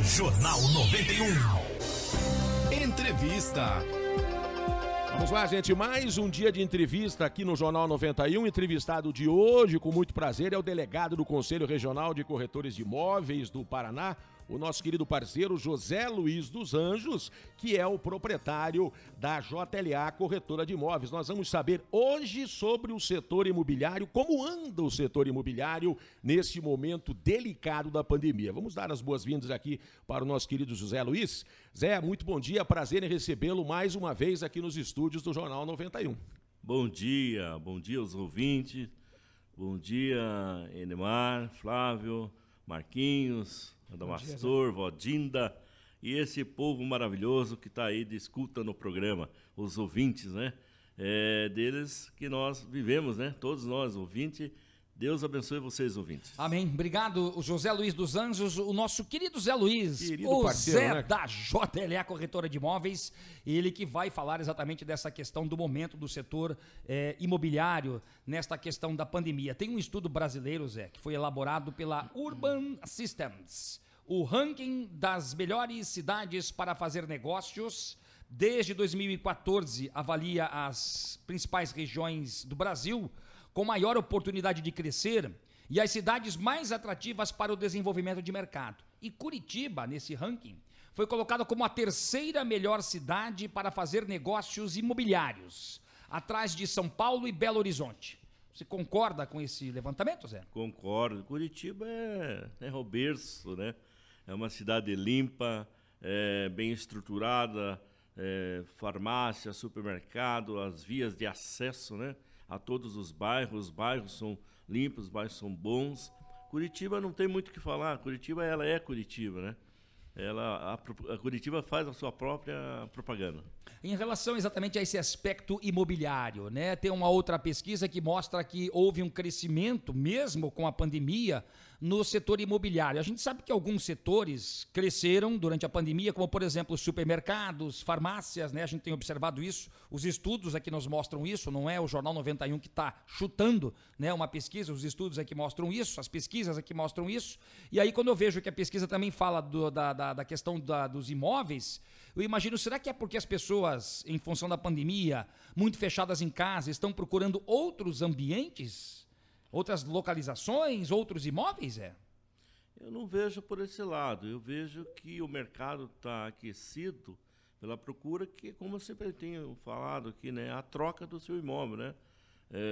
Jornal 91. Entrevista. Vamos lá, gente. Mais um dia de entrevista aqui no Jornal 91. Entrevistado de hoje, com muito prazer, é o delegado do Conselho Regional de Corretores de Imóveis do Paraná, o nosso querido parceiro José Luiz dos Anjos, que é o proprietário da JLA Corretora de Imóveis. Nós vamos saber hoje sobre o setor imobiliário, como anda o setor imobiliário nesse momento delicado da pandemia. Vamos dar as boas-vindas aqui para o nosso querido José Luiz. Zé, muito bom dia, prazer em recebê-lo mais uma vez aqui nos estúdios do Jornal 91. Bom dia, bom dia aos ouvintes, bom dia Enemar, Flávio, Marquinhos, Adamastor, Vodinda e esse povo maravilhoso que está aí de escuta no programa, os ouvintes, né? É deles que nós vivemos, né? Todos nós, ouvintes. Deus abençoe vocês, ouvintes. Amém. Obrigado, José Luiz dos Anjos, o nosso querido Zé Luiz, Querido o parceiro, Zé né? da JLA Corretora de Imóveis, ele que vai falar exatamente dessa questão do momento do setor eh, imobiliário nesta questão da pandemia. Tem um estudo brasileiro, Zé, que foi elaborado pela Urban Systems, o ranking das melhores cidades para fazer negócios. Desde 2014, avalia as principais regiões do Brasil com maior oportunidade de crescer e as cidades mais atrativas para o desenvolvimento de mercado. E Curitiba, nesse ranking, foi colocada como a terceira melhor cidade para fazer negócios imobiliários, atrás de São Paulo e Belo Horizonte. Você concorda com esse levantamento, Zé? Concordo. Curitiba é, é o berço, né? É uma cidade limpa, é, bem estruturada, é, farmácia, supermercado, as vias de acesso, né? A todos os bairros. Os bairros são limpos, os bairros são bons. Curitiba não tem muito o que falar. Curitiba, ela é Curitiba, né? Ela, a, a Curitiba faz a sua própria propaganda. Em relação exatamente a esse aspecto imobiliário, né? Tem uma outra pesquisa que mostra que houve um crescimento, mesmo com a pandemia, no setor imobiliário. A gente sabe que alguns setores cresceram durante a pandemia, como por exemplo os supermercados, farmácias, né? A gente tem observado isso. Os estudos aqui nos mostram isso, não é o Jornal 91 que está chutando, né? Uma pesquisa, os estudos aqui mostram isso, as pesquisas aqui mostram isso. E aí quando eu vejo que a pesquisa também fala do- da, da, da questão da- dos imóveis, eu imagino, será que é porque as pessoas, em função da pandemia, muito fechadas em casa, estão procurando outros ambientes? Outras localizações, outros imóveis, é? Eu não vejo por esse lado. Eu vejo que o mercado está aquecido pela procura, que, como eu sempre tenho falado aqui, né, a troca do seu imóvel, né?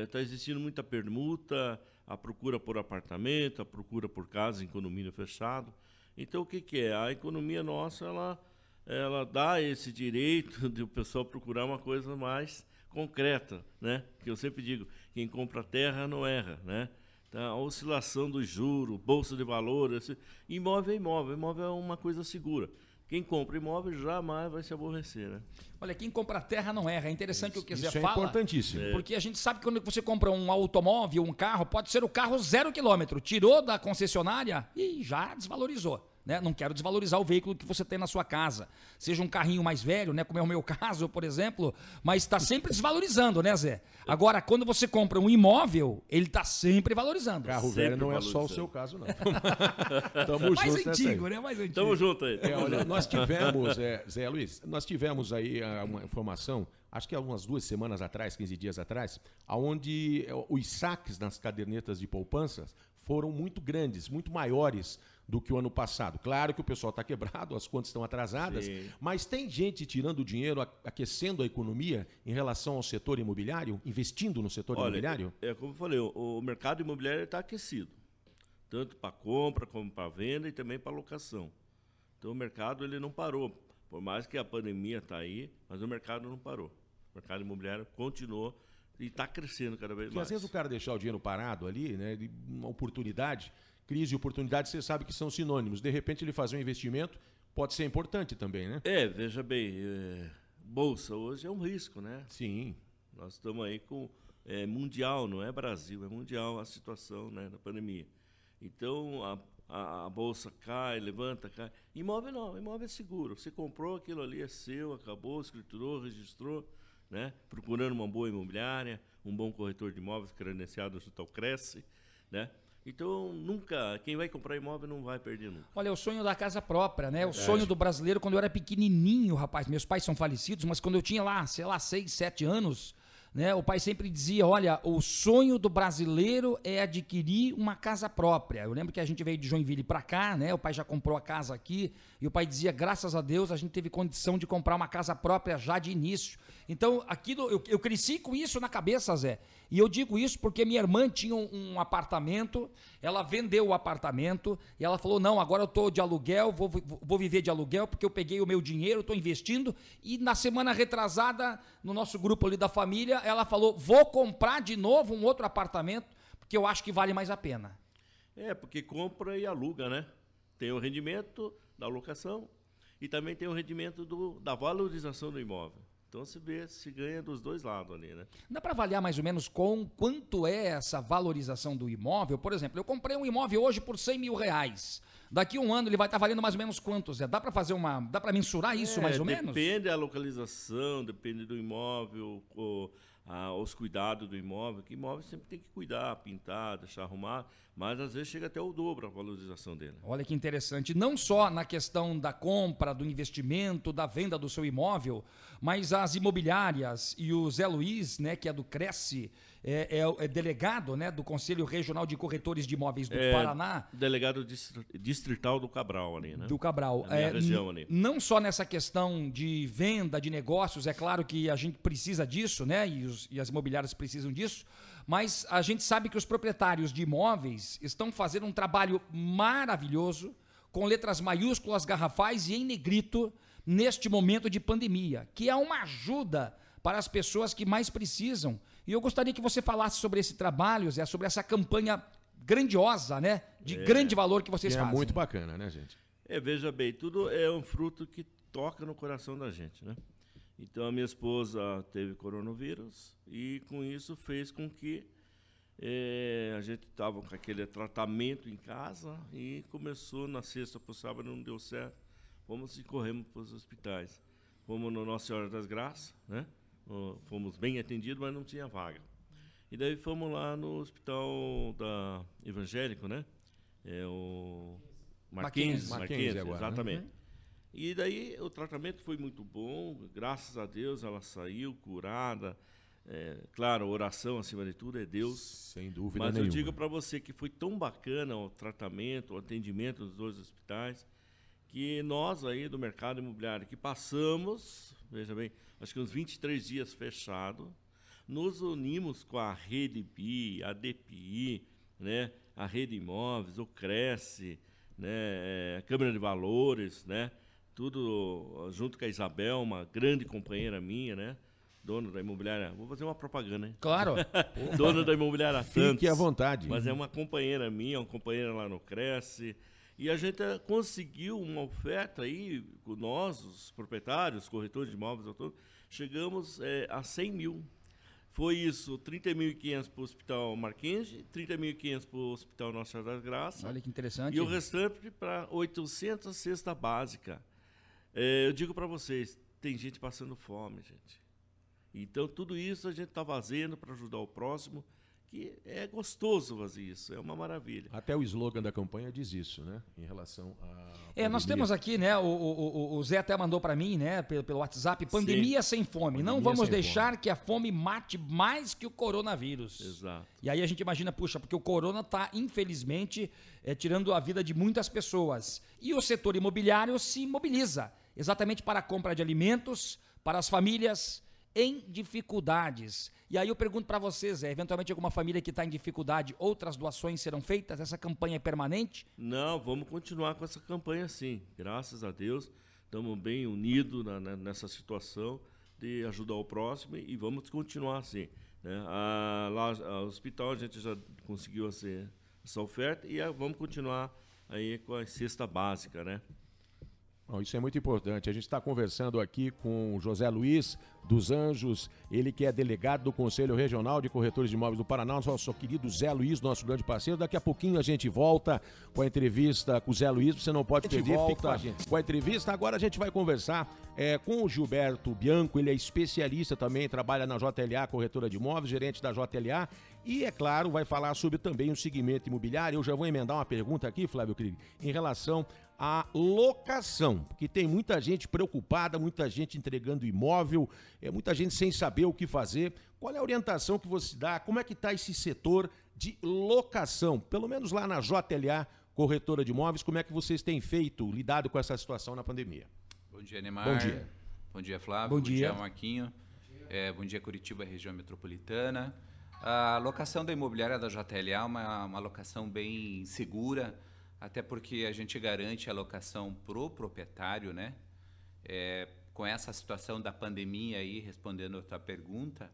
Está existindo muita permuta, a procura por apartamento, a procura por casa em condomínio fechado. Então, o que, que é? A economia nossa, ela, ela dá esse direito de o pessoal procurar uma coisa mais concreta, né? Que eu sempre digo, quem compra terra não erra, né? Então, a oscilação do juro, bolsa de valores, imóvel é imóvel, imóvel é uma coisa segura. Quem compra imóvel jamais vai se aborrecer, né? Olha, quem compra terra não erra. É interessante o que Isso Zé é fala. importantíssimo. Porque a gente sabe que quando você compra um automóvel, um carro, pode ser o carro zero quilômetro. Tirou da concessionária e já desvalorizou. Né? Não quero desvalorizar o veículo que você tem na sua casa. Seja um carrinho mais velho, né? como é o meu caso, por exemplo, mas está sempre desvalorizando, né, Zé? Agora, quando você compra um imóvel, ele está sempre valorizando. Carro Sempre velho não é só o seu caso, não. Tamo mais junto aí. antigo, né? Mais antigo. Tamo junto aí. É, olha, nós tivemos, é, Zé Luiz, nós tivemos aí ah, uma informação, acho que há umas duas semanas atrás, 15 dias atrás, onde os saques nas cadernetas de poupanças foram muito grandes, muito maiores do que o ano passado. Claro que o pessoal está quebrado, as contas estão atrasadas, Sim. mas tem gente tirando dinheiro, aquecendo a economia em relação ao setor imobiliário, investindo no setor Olha, imobiliário? é como eu falei, o, o mercado imobiliário está aquecido, tanto para compra como para venda e também para locação. Então o mercado ele não parou, por mais que a pandemia está aí, mas o mercado não parou. O mercado imobiliário continuou e está crescendo cada vez Porque mais. às vezes o cara deixar o dinheiro parado ali, né, uma oportunidade, crise e oportunidade, você sabe que são sinônimos. De repente ele fazer um investimento pode ser importante também, né? É, veja bem, é, bolsa hoje é um risco, né? Sim. Nós estamos aí com é, mundial, não é Brasil, é mundial a situação né, da pandemia. Então a, a, a bolsa cai, levanta, cai. Imóvel não, imóvel é seguro. Você comprou aquilo ali, é seu, acabou, escriturou, registrou, né? procurando uma boa imobiliária, um bom corretor de imóveis credenciado junto ao Cresce, né? Então, nunca, quem vai comprar imóvel não vai perder nunca. Olha, o sonho da casa própria, né? O sonho do brasileiro quando eu era pequenininho, rapaz. Meus pais são falecidos, mas quando eu tinha lá, sei lá, seis, sete anos, né? O pai sempre dizia, olha, o sonho do brasileiro é adquirir uma casa própria. Eu lembro que a gente veio de Joinville para cá, né? O pai já comprou a casa aqui e o pai dizia, graças a Deus, a gente teve condição de comprar uma casa própria já de início. Então, aquilo, eu, eu cresci com isso na cabeça, Zé. E eu digo isso porque minha irmã tinha um, um apartamento, ela vendeu o apartamento e ela falou: não, agora eu estou de aluguel, vou, vou viver de aluguel porque eu peguei o meu dinheiro, estou investindo. E na semana retrasada, no nosso grupo ali da família, ela falou: vou comprar de novo um outro apartamento porque eu acho que vale mais a pena. É, porque compra e aluga, né? Tem o rendimento da locação e também tem o rendimento do, da valorização do imóvel. Então se vê, se ganha dos dois lados ali, né? Dá para avaliar mais ou menos com quanto é essa valorização do imóvel? Por exemplo, eu comprei um imóvel hoje por 100 mil reais. Daqui a um ano ele vai estar tá valendo mais ou menos quantos? Zé? Dá para fazer uma, dá para mensurar isso é, mais ou depende menos? Depende da localização, depende do imóvel, o, a, os cuidados do imóvel. Que imóvel sempre tem que cuidar, pintar, deixar arrumar mas às vezes chega até o dobro a valorização dele. Olha que interessante. Não só na questão da compra, do investimento, da venda do seu imóvel, mas as imobiliárias e o Zé Luiz, né, que é do Cresce, é, é, é delegado né, do Conselho Regional de Corretores de Imóveis do é, Paraná. Delegado distrital do Cabral ali, né? Do Cabral. É, região ali. Não só nessa questão de venda, de negócios, é claro que a gente precisa disso, né? E, os, e as imobiliárias precisam disso mas a gente sabe que os proprietários de imóveis estão fazendo um trabalho maravilhoso, com letras maiúsculas, garrafais e em negrito, neste momento de pandemia, que é uma ajuda para as pessoas que mais precisam. E eu gostaria que você falasse sobre esse trabalho, Zé, sobre essa campanha grandiosa, né? De é, grande valor que vocês é fazem. É muito bacana, né, gente? É, veja bem, tudo é um fruto que toca no coração da gente, né? Então a minha esposa teve coronavírus e com isso fez com que é, a gente estava com aquele tratamento em casa e começou na sexta para o sábado, não deu certo. Fomos e corremos para os hospitais. Fomos no Nossa Senhora das Graças, né? Fomos bem atendidos, mas não tinha vaga. E daí fomos lá no hospital da Evangélico, né? É o Marquinhos, Marquinhos, agora, né? exatamente. Né? E daí o tratamento foi muito bom, graças a Deus ela saiu curada. É, claro, oração acima de tudo é Deus. Sem dúvida Mas nenhuma. eu digo para você que foi tão bacana o tratamento, o atendimento dos dois hospitais, que nós aí do mercado imobiliário que passamos, veja bem, acho que uns 23 dias fechado, nos unimos com a Rede BI, a DPI, né, a Rede Imóveis, o Cresce, né, é, a Câmara de Valores, né, tudo junto com a Isabel, uma grande companheira minha, né? Dona da imobiliária. Vou fazer uma propaganda, hein? Claro. Dona da imobiliária Fique à vontade. Mas é uma companheira minha, uma companheira lá no Cresce. E a gente eh, conseguiu uma oferta aí, nós, os proprietários, corretores de imóveis, chegamos é, a 100 mil. Foi isso, 30.500 para o Hospital Marquinhos, 30.500 para o Hospital Nossa Senhora das Graças. Olha que interessante. E o restante para 800 cesta básica. É, eu digo para vocês, tem gente passando fome, gente. Então, tudo isso a gente está fazendo para ajudar o próximo, que é gostoso fazer isso, é uma maravilha. Até o slogan da campanha diz isso, né? Em relação a. É, pandemia. nós temos aqui, né? O, o, o Zé até mandou para mim, né? Pelo, pelo WhatsApp, pandemia Sim. sem fome. Pandemia Não vamos deixar fome. que a fome mate mais que o coronavírus. Exato. E aí a gente imagina, puxa, porque o corona está, infelizmente, é, tirando a vida de muitas pessoas. E o setor imobiliário se mobiliza exatamente para a compra de alimentos para as famílias em dificuldades. E aí eu pergunto para vocês, é, eventualmente alguma família que está em dificuldade, outras doações serão feitas? Essa campanha é permanente? Não, vamos continuar com essa campanha sim. Graças a Deus, estamos bem unidos nessa situação de ajudar o próximo e vamos continuar assim. Né? A, lá, hospital a gente já conseguiu essa oferta e a, vamos continuar aí com a cesta básica, né? Bom, isso é muito importante. A gente está conversando aqui com o José Luiz dos Anjos, ele que é delegado do Conselho Regional de Corretores de Imóveis do Paraná, nosso querido Zé Luiz, nosso grande parceiro. Daqui a pouquinho a gente volta com a entrevista com o Zé Luiz, você não pode perder, volta, com a gente. Com a entrevista, agora a gente vai conversar é, com o Gilberto Bianco, ele é especialista também, trabalha na JLA, corretora de imóveis, gerente da JLA, e, é claro, vai falar sobre também o segmento imobiliário. Eu já vou emendar uma pergunta aqui, Flávio Krieg, em relação à locação, porque tem muita gente preocupada, muita gente entregando imóvel, é muita gente sem saber o que fazer. Qual é a orientação que você dá? Como é que está esse setor de locação? Pelo menos lá na JLA, corretora de imóveis, como é que vocês têm feito, lidado com essa situação na pandemia? Bom dia, Neymar. Bom dia. Bom dia, Flávio. Bom dia, bom dia Marquinho. É, bom dia, Curitiba, região metropolitana. A locação da imobiliária da JLA é uma, uma locação bem segura, até porque a gente garante a locação pro proprietário, né? É, com essa situação da pandemia aí, respondendo a tua pergunta,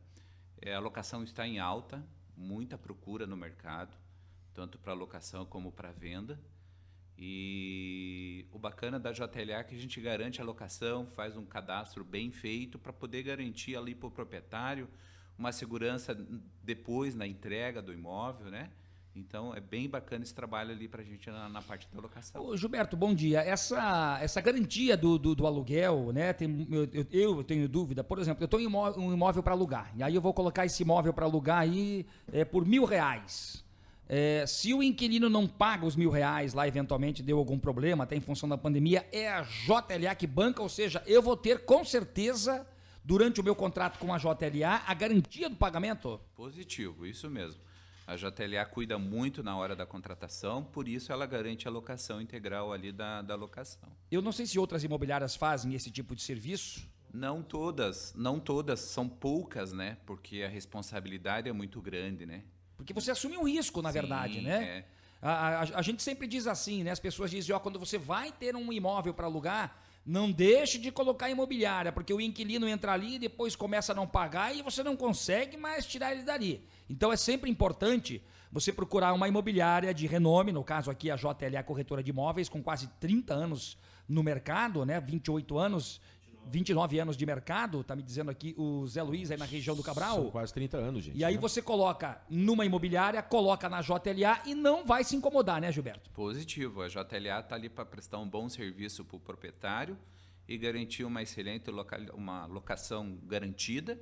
é, a locação está em alta, muita procura no mercado, tanto para locação como para venda. E o bacana da JLA é que a gente garante a locação, faz um cadastro bem feito para poder garantir ali para o proprietário uma segurança depois na entrega do imóvel, né? Então é bem bacana esse trabalho ali para a gente na, na, parte da locação. Ô, Gilberto, bom dia. Essa, essa garantia do, do, do aluguel, né? Tem, eu, eu, tenho dúvida. Por exemplo, eu tenho um imóvel para alugar. E aí eu vou colocar esse imóvel para alugar aí é, por mil reais. É, se o inquilino não paga os mil reais lá, eventualmente deu algum problema, até em função da pandemia, é a JLA que banca, ou seja, eu vou ter com certeza durante o meu contrato com a JLA a garantia do pagamento? Positivo, isso mesmo. A JLA cuida muito na hora da contratação, por isso ela garante a locação integral ali da, da locação. Eu não sei se outras imobiliárias fazem esse tipo de serviço. Não todas, não todas, são poucas, né? Porque a responsabilidade é muito grande, né? Porque você assume um risco, na Sim, verdade, né? É. A, a, a, gente sempre diz assim, né? As pessoas dizem, ó, quando você vai ter um imóvel para alugar, não deixe de colocar imobiliária, porque o inquilino entra ali e depois começa a não pagar e você não consegue mais tirar ele dali. Então é sempre importante você procurar uma imobiliária de renome, no caso aqui a JLA Corretora de Imóveis, com quase 30 anos no mercado, né? 28 anos 29 anos de mercado, tá me dizendo aqui o Zé Luiz aí na região do Cabral. São quase 30 anos, gente. E aí né? você coloca numa imobiliária, coloca na JLA e não vai se incomodar, né, Gilberto? Positivo. A JLA está ali para prestar um bom serviço para o proprietário e garantir uma excelente loca uma locação garantida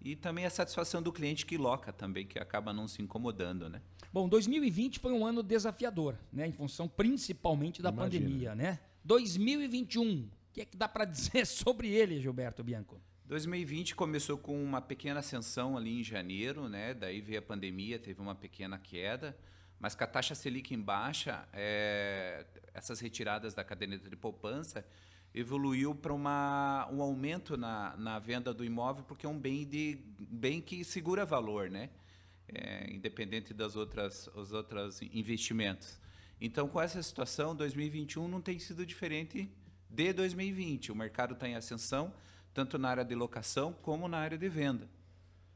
e também a satisfação do cliente que loca também, que acaba não se incomodando, né? Bom, 2020 foi um ano desafiador, né, em função principalmente da Imagina. pandemia, né? 2021 o que é que dá para dizer sobre ele, Gilberto Bianco? 2020 começou com uma pequena ascensão ali em janeiro, né? Daí veio a pandemia, teve uma pequena queda, mas com a taxa Selic em baixa, é, essas retiradas da caderneta de poupança evoluiu para um aumento na, na venda do imóvel, porque é um bem, de, bem que segura valor, né? É, independente das outras, os outros investimentos. Então, com essa situação, 2021 não tem sido diferente de 2020. O mercado está em ascensão, tanto na área de locação como na área de venda.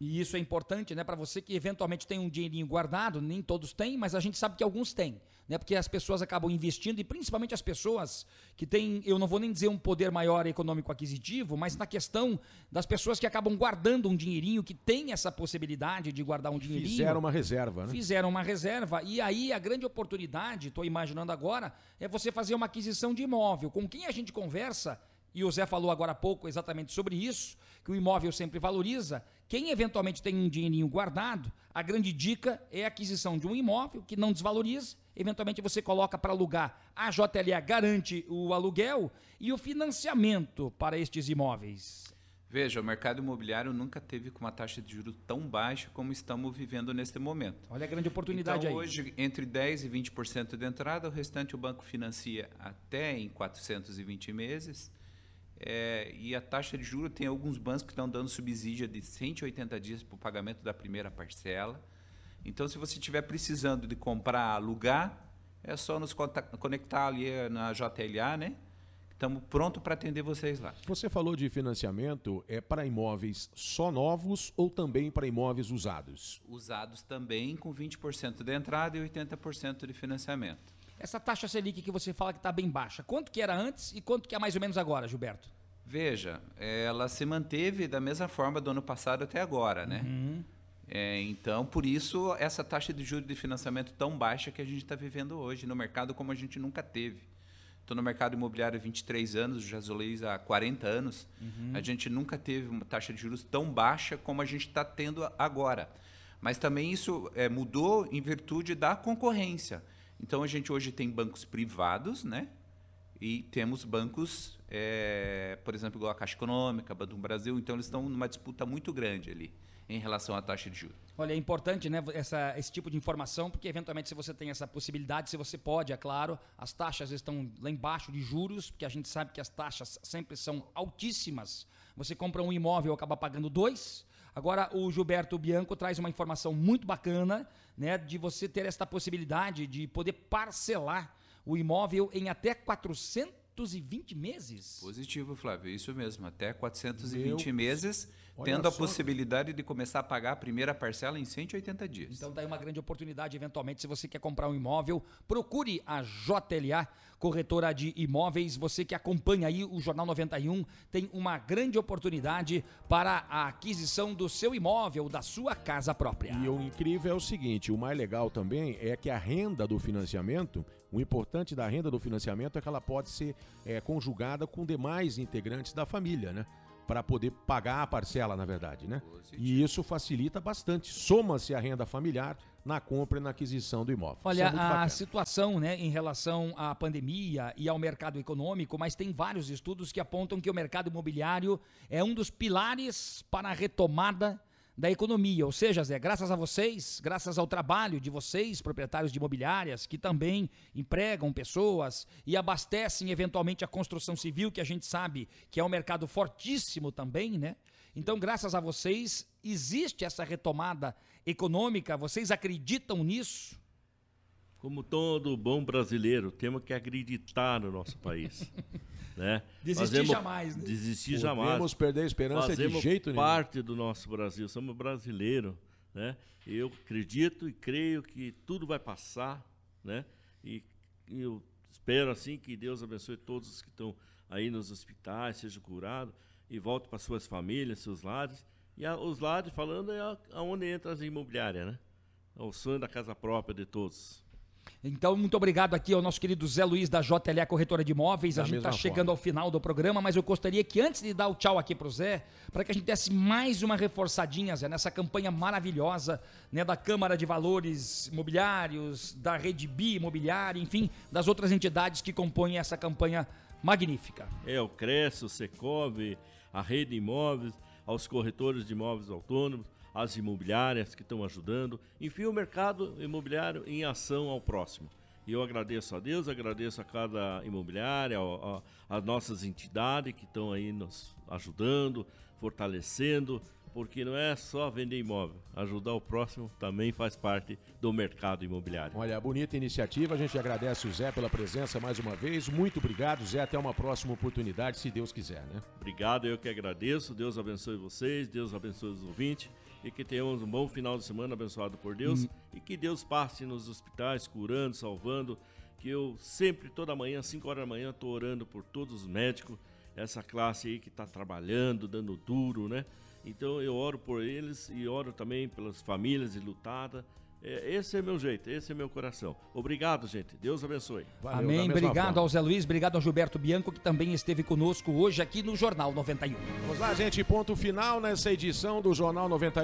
E isso é importante, né, para você que eventualmente tem um dinheirinho guardado, nem todos têm, mas a gente sabe que alguns têm, né? Porque as pessoas acabam investindo e principalmente as pessoas que têm, eu não vou nem dizer um poder maior econômico aquisitivo, mas na questão das pessoas que acabam guardando um dinheirinho, que tem essa possibilidade de guardar um dinheirinho. Fizeram uma reserva, né? Fizeram uma reserva e aí a grande oportunidade, estou imaginando agora, é você fazer uma aquisição de imóvel. Com quem a gente conversa, e o Zé falou agora há pouco exatamente sobre isso, que o imóvel sempre valoriza. Quem eventualmente tem um dinheirinho guardado, a grande dica é a aquisição de um imóvel que não desvaloriza. Eventualmente você coloca para alugar. A JLA garante o aluguel e o financiamento para estes imóveis. Veja, o mercado imobiliário nunca teve com uma taxa de juros tão baixa como estamos vivendo neste momento. Olha a grande oportunidade então, aí. hoje, entre 10% e 20% de entrada, o restante o banco financia até em 420 meses. É, e a taxa de juros tem alguns bancos que estão dando subsídio de 180 dias para o pagamento da primeira parcela. Então, se você estiver precisando de comprar, alugar, é só nos conectar ali na JLA, né? Estamos prontos para atender vocês lá. Você falou de financiamento, é para imóveis só novos ou também para imóveis usados? Usados também, com 20% de entrada e 80% de financiamento. Essa taxa Selic que você fala que está bem baixa, quanto que era antes e quanto que é mais ou menos agora, Gilberto? Veja, ela se manteve da mesma forma do ano passado até agora, né? Uhum. É, então, por isso, essa taxa de juros de financiamento tão baixa que a gente está vivendo hoje no mercado como a gente nunca teve. Estou no mercado imobiliário há 23 anos, já Jazoleis há 40 anos. Uhum. A gente nunca teve uma taxa de juros tão baixa como a gente está tendo agora. Mas também isso é, mudou em virtude da concorrência. Então a gente hoje tem bancos privados, né? E temos bancos, é, por exemplo, igual a Caixa Econômica, Banco do Brasil, então eles estão numa disputa muito grande ali em relação à taxa de juros. Olha, é importante né, essa, esse tipo de informação, porque eventualmente se você tem essa possibilidade, se você pode, é claro, as taxas estão lá embaixo de juros, porque a gente sabe que as taxas sempre são altíssimas. Você compra um imóvel e acaba pagando dois. Agora, o Gilberto Bianco traz uma informação muito bacana, né, de você ter esta possibilidade de poder parcelar o imóvel em até 420 meses. Positivo, Flávio, isso mesmo, até 420 Meu... meses Olha tendo a possibilidade de começar a pagar a primeira parcela em 180 dias. Então daí uma grande oportunidade, eventualmente, se você quer comprar um imóvel, procure a JLA, corretora de imóveis. Você que acompanha aí o Jornal 91 tem uma grande oportunidade para a aquisição do seu imóvel, da sua casa própria. E o incrível é o seguinte, o mais legal também é que a renda do financiamento, o importante da renda do financiamento é que ela pode ser é, conjugada com demais integrantes da família, né? Para poder pagar a parcela, na verdade, né? E isso facilita bastante. Soma-se a renda familiar na compra e na aquisição do imóvel. Olha, é a bacana. situação, né, em relação à pandemia e ao mercado econômico, mas tem vários estudos que apontam que o mercado imobiliário é um dos pilares para a retomada da economia. Ou seja, Zé, graças a vocês, graças ao trabalho de vocês, proprietários de imobiliárias, que também empregam pessoas e abastecem eventualmente a construção civil, que a gente sabe que é um mercado fortíssimo também, né? Então, graças a vocês, existe essa retomada econômica. Vocês acreditam nisso? Como todo bom brasileiro, temos que acreditar no nosso país. Né? Desistir Fazemos, jamais. Né? Desistir jamais. Podemos perder a esperança Fazemos de jeito nenhum. parte do nosso Brasil, somos brasileiros. Né? Eu acredito e creio que tudo vai passar. Né? E, e eu espero assim que Deus abençoe todos os que estão aí nos hospitais, sejam curados e voltem para suas famílias, seus lares. E a, os lares, falando, é aonde entra as imobiliárias, né? É o sonho da casa própria de todos. Então, muito obrigado aqui ao nosso querido Zé Luiz da JLA Corretora de Imóveis. Da a gente está chegando ao final do programa, mas eu gostaria que antes de dar o tchau aqui para o Zé, para que a gente desse mais uma reforçadinha, Zé, nessa campanha maravilhosa né, da Câmara de Valores Imobiliários, da Rede Bi Imobiliária, enfim, das outras entidades que compõem essa campanha magnífica. É, o Cresce, o Secov, a Rede Imóveis, aos corretores de imóveis autônomos, as imobiliárias que estão ajudando, enfim, o mercado imobiliário em ação ao próximo. E eu agradeço a Deus, agradeço a cada imobiliária, a, nossas entidades que estão aí nos ajudando, fortalecendo, porque não é só vender imóvel, ajudar o próximo também faz parte do mercado imobiliário. Olha, bonita iniciativa, a gente agradece o Zé pela presença mais uma vez. Muito obrigado, Zé, até uma próxima oportunidade, se Deus quiser, né? Obrigado, eu que agradeço. Deus abençoe vocês, Deus abençoe os ouvintes e que tenhamos um bom final de semana abençoado por Deus hum. e que Deus passe nos hospitais curando, salvando. Que eu sempre, toda manhã, 5 horas da manhã, estou orando por todos os médicos, essa classe aí que está trabalhando, dando duro, né? Então eu oro por eles e oro também pelas famílias enlutadas é, esse é meu jeito, esse é meu coração. Obrigado, gente. Deus abençoe. Valeu, Amém. Obrigado forma. ao Zé Luiz, obrigado ao Gilberto Bianco, que também esteve conosco hoje aqui no Jornal 91. Vamos lá, gente. Ponto final nessa edição do Jornal 91.